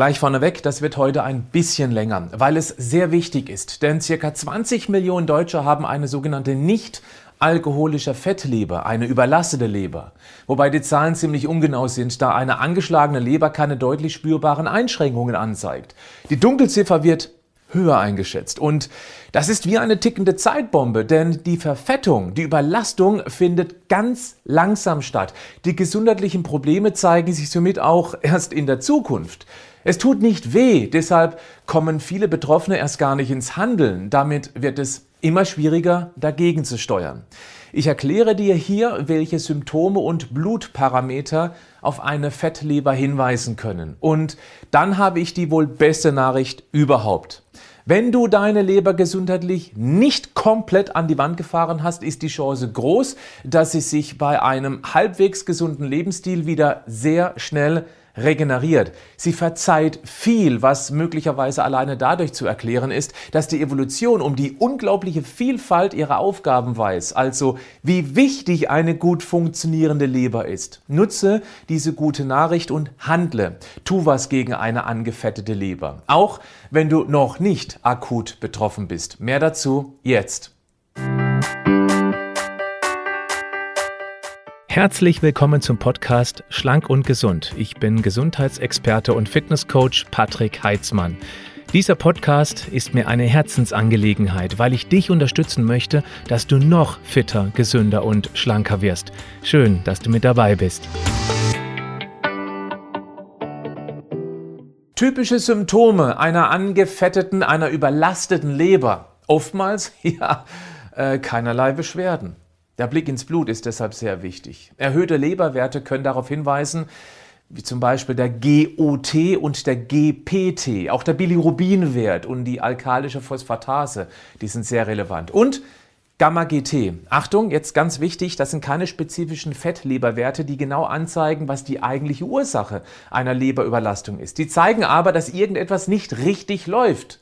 Gleich vorneweg, das wird heute ein bisschen länger, weil es sehr wichtig ist, denn circa 20 Millionen Deutsche haben eine sogenannte nicht alkoholische Fettleber, eine überlastete Leber. Wobei die Zahlen ziemlich ungenau sind, da eine angeschlagene Leber keine deutlich spürbaren Einschränkungen anzeigt. Die Dunkelziffer wird höher eingeschätzt. Und das ist wie eine tickende Zeitbombe, denn die Verfettung, die Überlastung findet ganz langsam statt. Die gesundheitlichen Probleme zeigen sich somit auch erst in der Zukunft. Es tut nicht weh, deshalb kommen viele Betroffene erst gar nicht ins Handeln. Damit wird es immer schwieriger, dagegen zu steuern. Ich erkläre dir hier, welche Symptome und Blutparameter auf eine Fettleber hinweisen können. Und dann habe ich die wohl beste Nachricht überhaupt. Wenn du deine Leber gesundheitlich nicht komplett an die Wand gefahren hast, ist die Chance groß, dass sie sich bei einem halbwegs gesunden Lebensstil wieder sehr schnell regeneriert. Sie verzeiht viel, was möglicherweise alleine dadurch zu erklären ist, dass die Evolution um die unglaubliche Vielfalt ihrer Aufgaben weiß, also wie wichtig eine gut funktionierende Leber ist. Nutze diese gute Nachricht und handle. Tu was gegen eine angefettete Leber, auch wenn du noch nicht akut betroffen bist. Mehr dazu jetzt. Herzlich willkommen zum Podcast Schlank und Gesund. Ich bin Gesundheitsexperte und Fitnesscoach Patrick Heitzmann. Dieser Podcast ist mir eine Herzensangelegenheit, weil ich dich unterstützen möchte, dass du noch fitter, gesünder und schlanker wirst. Schön, dass du mit dabei bist. Typische Symptome einer angefetteten, einer überlasteten Leber. Oftmals, ja, äh, keinerlei Beschwerden. Der Blick ins Blut ist deshalb sehr wichtig. Erhöhte Leberwerte können darauf hinweisen, wie zum Beispiel der GOT und der GPT, auch der Bilirubinwert und die alkalische Phosphatase, die sind sehr relevant. Und Gamma-GT. Achtung, jetzt ganz wichtig, das sind keine spezifischen Fettleberwerte, die genau anzeigen, was die eigentliche Ursache einer Leberüberlastung ist. Die zeigen aber, dass irgendetwas nicht richtig läuft.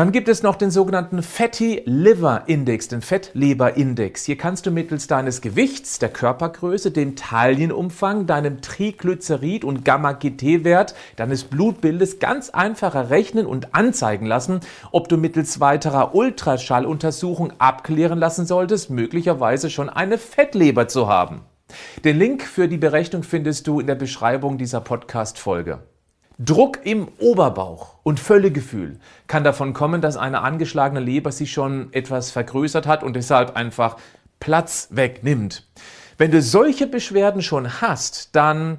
Dann gibt es noch den sogenannten Fatty Liver Index, den Fettleber-Index. Hier kannst du mittels deines Gewichts, der Körpergröße, dem Taillenumfang, deinem Triglycerid- und Gamma-GT-Wert deines Blutbildes ganz einfach errechnen und anzeigen lassen, ob du mittels weiterer Ultraschalluntersuchung abklären lassen solltest, möglicherweise schon eine Fettleber zu haben. Den Link für die Berechnung findest du in der Beschreibung dieser Podcast-Folge. Druck im Oberbauch und Völlegefühl kann davon kommen, dass eine angeschlagene Leber sich schon etwas vergrößert hat und deshalb einfach Platz wegnimmt. Wenn du solche Beschwerden schon hast, dann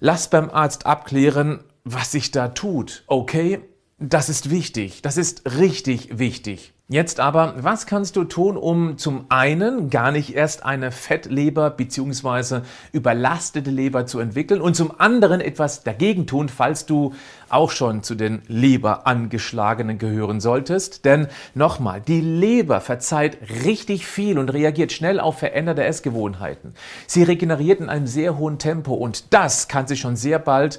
lass beim Arzt abklären, was sich da tut. Okay? Das ist wichtig. Das ist richtig wichtig. Jetzt aber, was kannst du tun, um zum einen gar nicht erst eine Fettleber bzw. überlastete Leber zu entwickeln und zum anderen etwas dagegen tun, falls du auch schon zu den Leberangeschlagenen gehören solltest? Denn nochmal, die Leber verzeiht richtig viel und reagiert schnell auf veränderte Essgewohnheiten. Sie regeneriert in einem sehr hohen Tempo und das kann sich schon sehr bald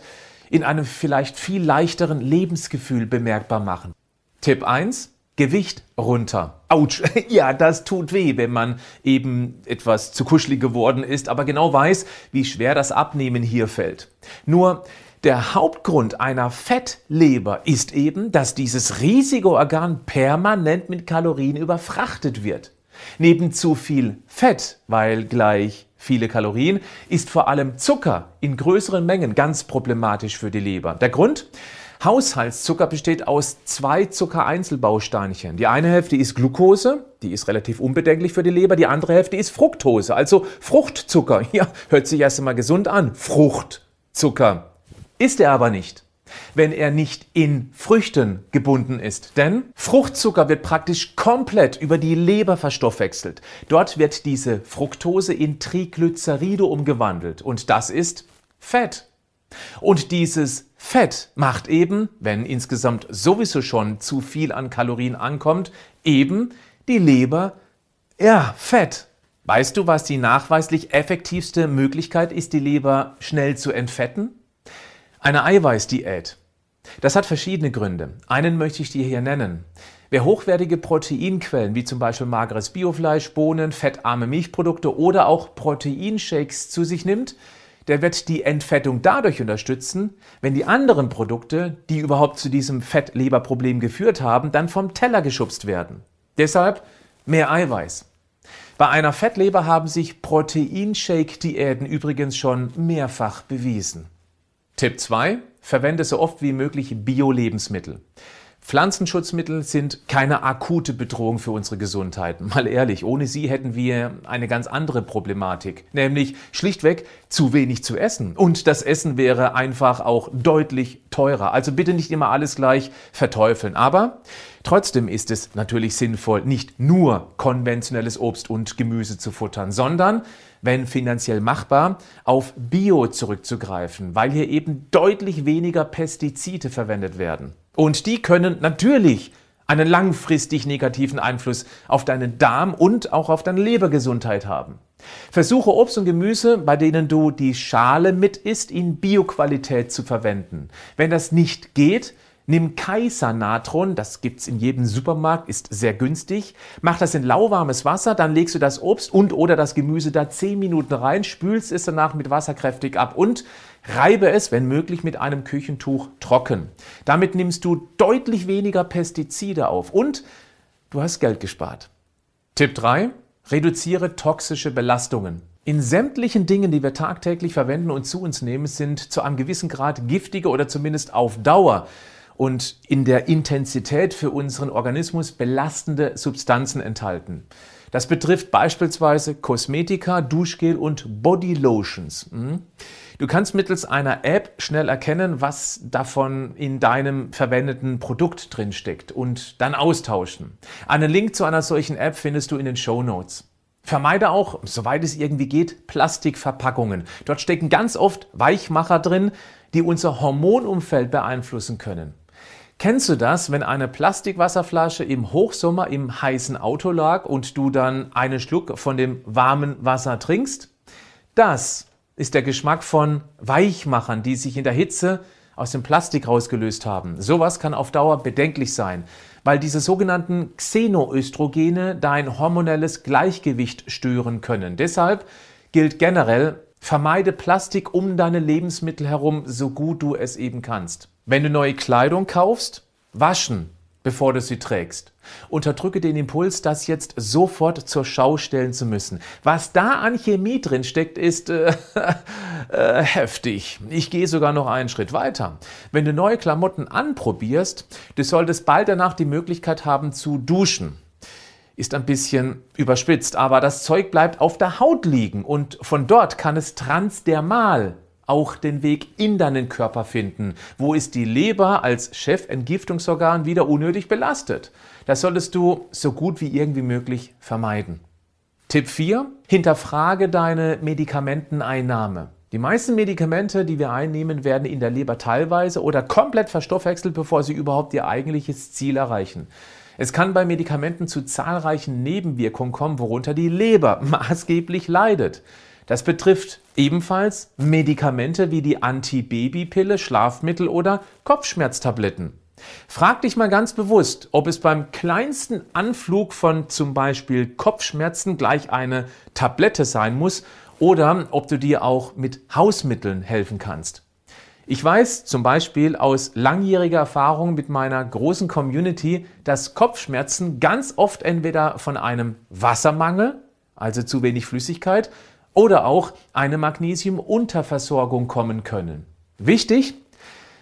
in einem vielleicht viel leichteren Lebensgefühl bemerkbar machen. Tipp 1 Gewicht runter. Autsch, ja, das tut weh, wenn man eben etwas zu kuschelig geworden ist, aber genau weiß, wie schwer das Abnehmen hier fällt. Nur der Hauptgrund einer Fettleber ist eben, dass dieses riesige Organ permanent mit Kalorien überfrachtet wird. Neben zu viel Fett, weil gleich viele Kalorien, ist vor allem Zucker in größeren Mengen ganz problematisch für die Leber. Der Grund? Haushaltszucker besteht aus zwei Zuckereinzelbausteinchen. Die eine Hälfte ist Glucose, die ist relativ unbedenklich für die Leber, die andere Hälfte ist Fructose, also Fruchtzucker. Ja, hört sich erst einmal gesund an. Fruchtzucker. Ist er aber nicht, wenn er nicht in Früchten gebunden ist. Denn Fruchtzucker wird praktisch komplett über die Leber verstoffwechselt. Dort wird diese Fructose in Triglyceride umgewandelt und das ist Fett. Und dieses Fett macht eben, wenn insgesamt sowieso schon zu viel an Kalorien ankommt, eben die Leber, ja, Fett. Weißt du, was die nachweislich effektivste Möglichkeit ist, die Leber schnell zu entfetten? Eine Eiweißdiät. Das hat verschiedene Gründe. Einen möchte ich dir hier nennen. Wer hochwertige Proteinquellen wie zum Beispiel mageres Biofleisch, Bohnen, fettarme Milchprodukte oder auch Proteinshakes zu sich nimmt, der wird die Entfettung dadurch unterstützen, wenn die anderen Produkte, die überhaupt zu diesem Fettleberproblem geführt haben, dann vom Teller geschubst werden. Deshalb mehr Eiweiß. Bei einer Fettleber haben sich Proteinshake-Diäten übrigens schon mehrfach bewiesen. Tipp 2. Verwende so oft wie möglich Bio-Lebensmittel. Pflanzenschutzmittel sind keine akute Bedrohung für unsere Gesundheit. Mal ehrlich, ohne sie hätten wir eine ganz andere Problematik, nämlich schlichtweg zu wenig zu essen. Und das Essen wäre einfach auch deutlich teurer. Also bitte nicht immer alles gleich verteufeln. Aber trotzdem ist es natürlich sinnvoll, nicht nur konventionelles Obst und Gemüse zu futtern, sondern wenn finanziell machbar, auf Bio zurückzugreifen, weil hier eben deutlich weniger Pestizide verwendet werden. Und die können natürlich einen langfristig negativen Einfluss auf deinen Darm und auch auf deine Lebergesundheit haben. Versuche Obst und Gemüse, bei denen du die Schale mit isst, in Bioqualität zu verwenden. Wenn das nicht geht, Nimm Kaiser-Natron, das gibt's in jedem Supermarkt, ist sehr günstig. Mach das in lauwarmes Wasser, dann legst du das Obst und oder das Gemüse da 10 Minuten rein, spülst es danach mit Wasser kräftig ab und reibe es, wenn möglich, mit einem Küchentuch trocken. Damit nimmst du deutlich weniger Pestizide auf und du hast Geld gespart. Tipp 3. Reduziere toxische Belastungen. In sämtlichen Dingen, die wir tagtäglich verwenden und zu uns nehmen, sind zu einem gewissen Grad giftige oder zumindest auf Dauer und in der Intensität für unseren Organismus belastende Substanzen enthalten. Das betrifft beispielsweise Kosmetika, Duschgel und Bodylotions. Hm? Du kannst mittels einer App schnell erkennen, was davon in deinem verwendeten Produkt drinsteckt und dann austauschen. Einen Link zu einer solchen App findest du in den Show Notes. Vermeide auch, soweit es irgendwie geht, Plastikverpackungen. Dort stecken ganz oft Weichmacher drin, die unser Hormonumfeld beeinflussen können. Kennst du das, wenn eine Plastikwasserflasche im Hochsommer im heißen Auto lag und du dann einen Schluck von dem warmen Wasser trinkst? Das ist der Geschmack von Weichmachern, die sich in der Hitze aus dem Plastik rausgelöst haben. Sowas kann auf Dauer bedenklich sein, weil diese sogenannten Xenoöstrogene dein hormonelles Gleichgewicht stören können. Deshalb gilt generell, vermeide Plastik um deine Lebensmittel herum, so gut du es eben kannst. Wenn du neue Kleidung kaufst, waschen, bevor du sie trägst. Unterdrücke den Impuls, das jetzt sofort zur Schau stellen zu müssen. Was da an Chemie drin steckt, ist äh, äh, heftig. Ich gehe sogar noch einen Schritt weiter. Wenn du neue Klamotten anprobierst, du solltest bald danach die Möglichkeit haben zu duschen. Ist ein bisschen überspitzt, aber das Zeug bleibt auf der Haut liegen und von dort kann es transdermal auch den Weg in deinen Körper finden. Wo ist die Leber als Chefentgiftungsorgan wieder unnötig belastet? Das solltest du so gut wie irgendwie möglich vermeiden. Tipp 4. Hinterfrage deine Medikamenteneinnahme. Die meisten Medikamente, die wir einnehmen, werden in der Leber teilweise oder komplett verstoffwechselt, bevor sie überhaupt ihr eigentliches Ziel erreichen. Es kann bei Medikamenten zu zahlreichen Nebenwirkungen kommen, worunter die Leber maßgeblich leidet. Das betrifft ebenfalls Medikamente wie die Antibabypille, Schlafmittel oder Kopfschmerztabletten. Frag dich mal ganz bewusst, ob es beim kleinsten Anflug von zum Beispiel Kopfschmerzen gleich eine Tablette sein muss oder ob du dir auch mit Hausmitteln helfen kannst. Ich weiß zum Beispiel aus langjähriger Erfahrung mit meiner großen Community, dass Kopfschmerzen ganz oft entweder von einem Wassermangel, also zu wenig Flüssigkeit, oder auch eine Magnesiumunterversorgung kommen können. Wichtig,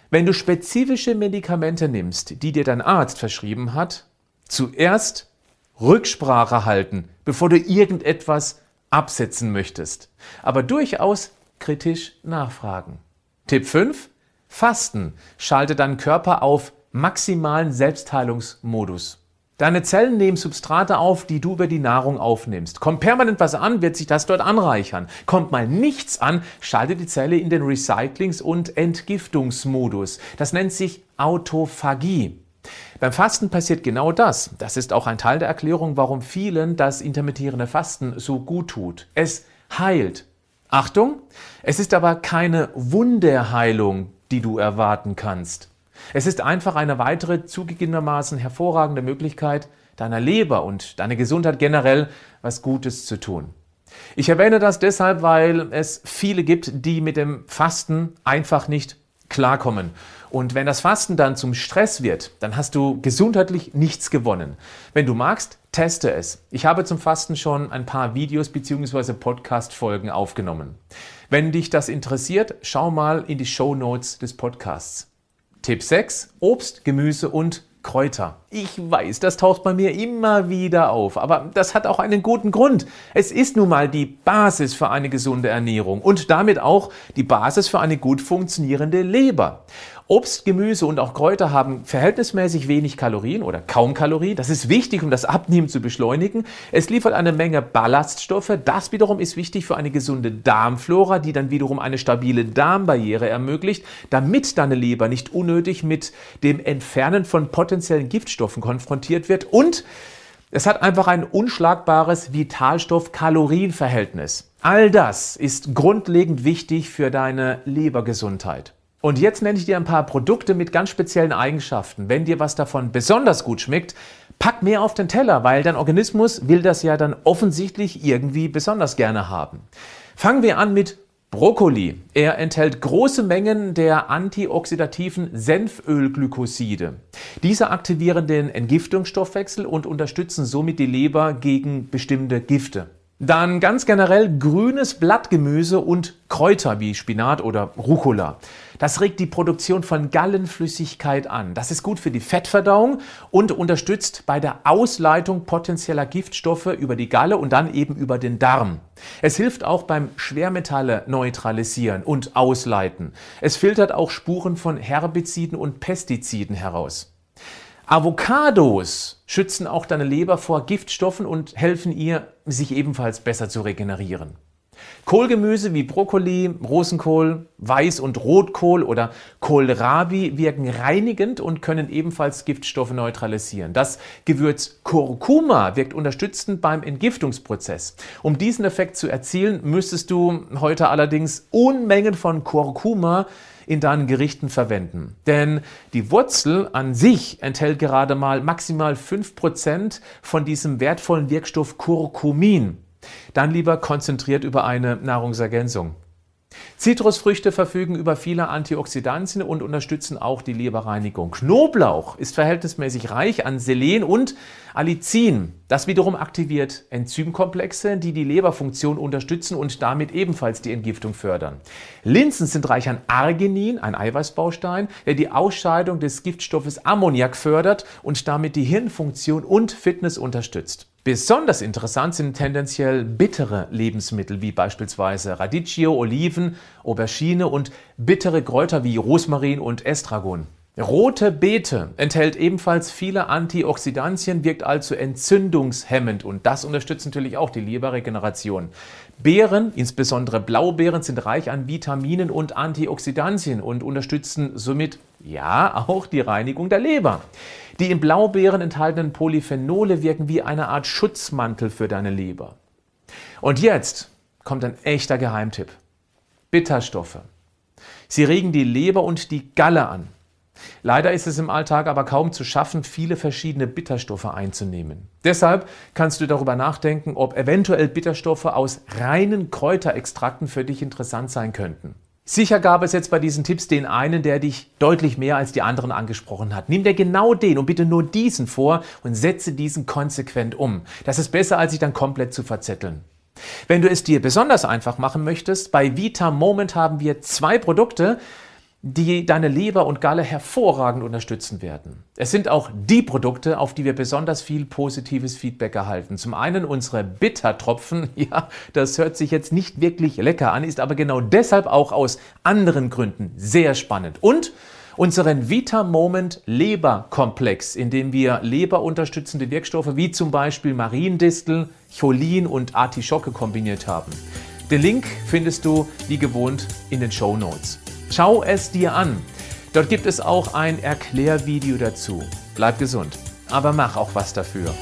wenn du spezifische Medikamente nimmst, die dir dein Arzt verschrieben hat, zuerst Rücksprache halten, bevor du irgendetwas absetzen möchtest, aber durchaus kritisch nachfragen. Tipp 5. Fasten. Schalte deinen Körper auf maximalen Selbstheilungsmodus. Deine Zellen nehmen Substrate auf, die du über die Nahrung aufnimmst. Kommt permanent was an, wird sich das dort anreichern. Kommt mal nichts an, schaltet die Zelle in den Recyclings- und Entgiftungsmodus. Das nennt sich Autophagie. Beim Fasten passiert genau das. Das ist auch ein Teil der Erklärung, warum vielen das intermittierende Fasten so gut tut. Es heilt. Achtung, es ist aber keine Wunderheilung, die du erwarten kannst. Es ist einfach eine weitere zugegebenermaßen hervorragende Möglichkeit, deiner Leber und deiner Gesundheit generell was Gutes zu tun. Ich erwähne das deshalb, weil es viele gibt, die mit dem Fasten einfach nicht klarkommen. Und wenn das Fasten dann zum Stress wird, dann hast du gesundheitlich nichts gewonnen. Wenn du magst, teste es. Ich habe zum Fasten schon ein paar Videos bzw. Podcast-Folgen aufgenommen. Wenn dich das interessiert, schau mal in die Show Notes des Podcasts. Tipp 6: Obst, Gemüse und Kräuter. Ich weiß, das taucht bei mir immer wieder auf, aber das hat auch einen guten Grund. Es ist nun mal die Basis für eine gesunde Ernährung und damit auch die Basis für eine gut funktionierende Leber. Obst, Gemüse und auch Kräuter haben verhältnismäßig wenig Kalorien oder kaum Kalorien. Das ist wichtig, um das Abnehmen zu beschleunigen. Es liefert eine Menge Ballaststoffe. Das wiederum ist wichtig für eine gesunde Darmflora, die dann wiederum eine stabile Darmbarriere ermöglicht, damit deine Leber nicht unnötig mit dem Entfernen von potenziellen Giftstoffen konfrontiert wird. Und es hat einfach ein unschlagbares Vitalstoff-Kalorien-Verhältnis. All das ist grundlegend wichtig für deine Lebergesundheit. Und jetzt nenne ich dir ein paar Produkte mit ganz speziellen Eigenschaften. Wenn dir was davon besonders gut schmeckt, pack mehr auf den Teller, weil dein Organismus will das ja dann offensichtlich irgendwie besonders gerne haben. Fangen wir an mit Brokkoli. Er enthält große Mengen der antioxidativen Senfölglykoside. Diese aktivieren den Entgiftungsstoffwechsel und unterstützen somit die Leber gegen bestimmte Gifte. Dann ganz generell grünes Blattgemüse und Kräuter wie Spinat oder Rucola. Das regt die Produktion von Gallenflüssigkeit an. Das ist gut für die Fettverdauung und unterstützt bei der Ausleitung potenzieller Giftstoffe über die Galle und dann eben über den Darm. Es hilft auch beim Schwermetalle neutralisieren und ausleiten. Es filtert auch Spuren von Herbiziden und Pestiziden heraus. Avocados schützen auch deine Leber vor Giftstoffen und helfen ihr, sich ebenfalls besser zu regenerieren. Kohlgemüse wie Brokkoli, Rosenkohl, Weiß- und Rotkohl oder Kohlrabi wirken reinigend und können ebenfalls Giftstoffe neutralisieren. Das Gewürz Kurkuma wirkt unterstützend beim Entgiftungsprozess. Um diesen Effekt zu erzielen, müsstest du heute allerdings Unmengen von Kurkuma in deinen Gerichten verwenden. Denn die Wurzel an sich enthält gerade mal maximal 5% von diesem wertvollen Wirkstoff Kurkumin. Dann lieber konzentriert über eine Nahrungsergänzung. Zitrusfrüchte verfügen über viele Antioxidantien und unterstützen auch die Leberreinigung. Knoblauch ist verhältnismäßig reich an Selen und Allicin. Das wiederum aktiviert Enzymkomplexe, die die Leberfunktion unterstützen und damit ebenfalls die Entgiftung fördern. Linsen sind reich an Arginin, ein Eiweißbaustein, der die Ausscheidung des Giftstoffes Ammoniak fördert und damit die Hirnfunktion und Fitness unterstützt. Besonders interessant sind tendenziell bittere Lebensmittel wie beispielsweise Radicchio, Oliven, Aubergine und bittere Kräuter wie Rosmarin und Estragon. Rote Beete enthält ebenfalls viele Antioxidantien, wirkt also entzündungshemmend und das unterstützt natürlich auch die Leberregeneration. Beeren, insbesondere Blaubeeren, sind reich an Vitaminen und Antioxidantien und unterstützen somit ja auch die Reinigung der Leber. Die in Blaubeeren enthaltenen Polyphenole wirken wie eine Art Schutzmantel für deine Leber. Und jetzt kommt ein echter Geheimtipp. Bitterstoffe. Sie regen die Leber und die Galle an. Leider ist es im Alltag aber kaum zu schaffen, viele verschiedene Bitterstoffe einzunehmen. Deshalb kannst du darüber nachdenken, ob eventuell Bitterstoffe aus reinen Kräuterextrakten für dich interessant sein könnten. Sicher gab es jetzt bei diesen Tipps den einen, der dich deutlich mehr als die anderen angesprochen hat. Nimm dir genau den und bitte nur diesen vor und setze diesen konsequent um. Das ist besser, als sich dann komplett zu verzetteln. Wenn du es dir besonders einfach machen möchtest, bei Vita Moment haben wir zwei Produkte, die deine Leber und Galle hervorragend unterstützen werden. Es sind auch die Produkte, auf die wir besonders viel positives Feedback erhalten. Zum einen unsere Bittertropfen, ja, das hört sich jetzt nicht wirklich lecker an, ist aber genau deshalb auch aus anderen Gründen sehr spannend. Und unseren Vita Moment Leberkomplex, in dem wir leberunterstützende Wirkstoffe wie zum Beispiel Mariendistel, Cholin und Artischocke kombiniert haben. Den Link findest du wie gewohnt in den Show Notes. Schau es dir an. Dort gibt es auch ein Erklärvideo dazu. Bleib gesund, aber mach auch was dafür.